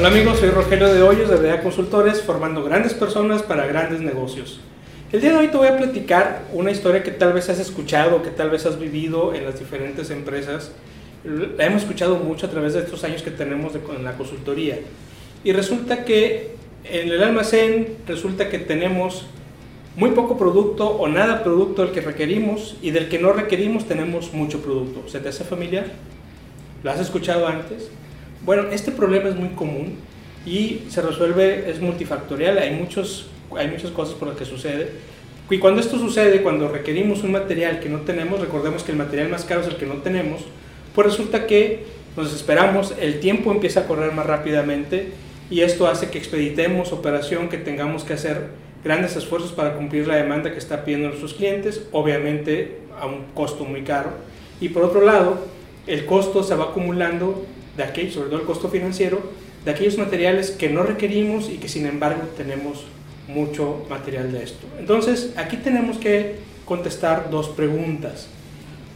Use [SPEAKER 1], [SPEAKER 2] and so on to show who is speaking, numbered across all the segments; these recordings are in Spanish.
[SPEAKER 1] Hola amigos, soy Rogelio de Hoyos de DEA Consultores, formando grandes personas para grandes negocios. El día de hoy te voy a platicar una historia que tal vez has escuchado, que tal vez has vivido en las diferentes empresas. La hemos escuchado mucho a través de estos años que tenemos en la consultoría. Y resulta que en el almacén resulta que tenemos muy poco producto o nada producto del que requerimos y del que no requerimos tenemos mucho producto. ¿Se te hace familiar? ¿Lo has escuchado antes? Bueno, este problema es muy común y se resuelve, es multifactorial, hay, muchos, hay muchas cosas por las que sucede. Y cuando esto sucede, cuando requerimos un material que no tenemos, recordemos que el material más caro es el que no tenemos, pues resulta que nos esperamos, el tiempo empieza a correr más rápidamente y esto hace que expeditemos operación, que tengamos que hacer grandes esfuerzos para cumplir la demanda que está pidiendo nuestros clientes, obviamente a un costo muy caro. Y por otro lado, el costo se va acumulando de aquellos, sobre todo el costo financiero, de aquellos materiales que no requerimos y que sin embargo tenemos mucho material de esto. Entonces, aquí tenemos que contestar dos preguntas.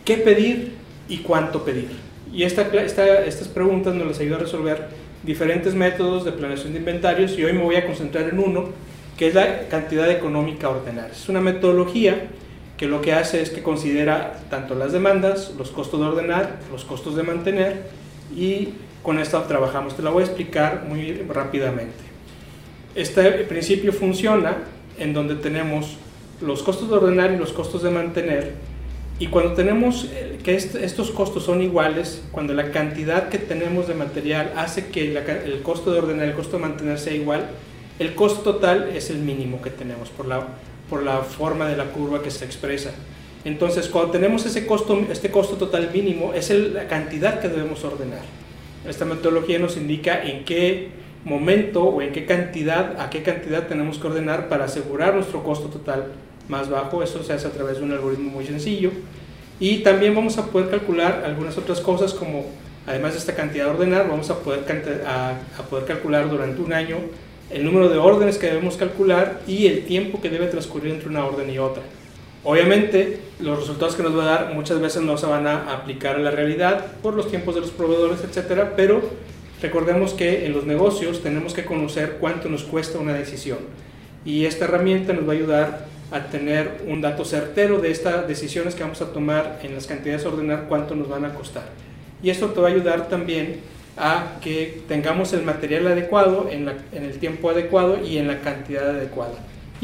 [SPEAKER 1] ¿Qué pedir y cuánto pedir? Y esta, estas preguntas nos las ayuda a resolver diferentes métodos de planeación de inventarios y hoy me voy a concentrar en uno que es la cantidad económica a ordenar. Es una metodología que lo que hace es que considera tanto las demandas, los costos de ordenar, los costos de mantener y con esto trabajamos. Te la voy a explicar muy rápidamente. Este principio funciona en donde tenemos los costos de ordenar y los costos de mantener y cuando tenemos eh, que estos costos son iguales, cuando la cantidad que tenemos de material hace que el costo de ordenar y el costo de mantener sea igual, el costo total es el mínimo que tenemos por la, por la forma de la curva que se expresa. Entonces, cuando tenemos ese costo, este costo total mínimo, es la cantidad que debemos ordenar. Esta metodología nos indica en qué momento o en qué cantidad, a qué cantidad tenemos que ordenar para asegurar nuestro costo total más bajo. Eso se hace a través de un algoritmo muy sencillo. Y también vamos a poder calcular algunas otras cosas como, además de esta cantidad de ordenar, vamos a poder, a poder calcular durante un año el número de órdenes que debemos calcular y el tiempo que debe transcurrir entre una orden y otra. Obviamente, los resultados que nos va a dar muchas veces no se van a aplicar a la realidad por los tiempos de los proveedores, etcétera, pero recordemos que en los negocios tenemos que conocer cuánto nos cuesta una decisión y esta herramienta nos va a ayudar a tener un dato certero de estas decisiones que vamos a tomar en las cantidades a ordenar, cuánto nos van a costar. Y esto te va a ayudar también a que tengamos el material adecuado en, el tiempo adecuado y en la cantidad adecuada.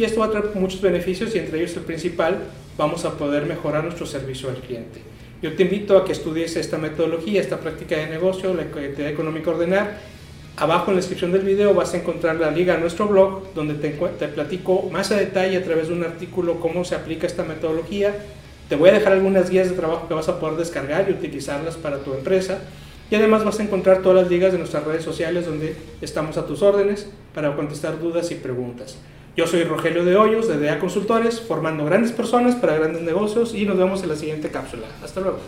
[SPEAKER 1] Y esto va a traer muchos beneficios y entre ellos el principal, vamos a poder mejorar nuestro servicio al cliente. Yo te invito a que estudies esta metodología, esta práctica de negocio, la actividad económica ordenar. Abajo en la descripción del video vas a encontrar la liga a nuestro blog, donde te, te platico más a detalle a través de un artículo cómo se aplica esta metodología. Te voy a dejar algunas guías de trabajo que vas a poder descargar y utilizarlas para tu empresa. Y además vas a encontrar todas las ligas de nuestras redes sociales donde estamos a tus órdenes para contestar dudas y preguntas. Yo soy Rogelio de Hoyos de DEA Consultores, formando grandes personas para grandes negocios y nos vemos en la siguiente cápsula. Hasta luego.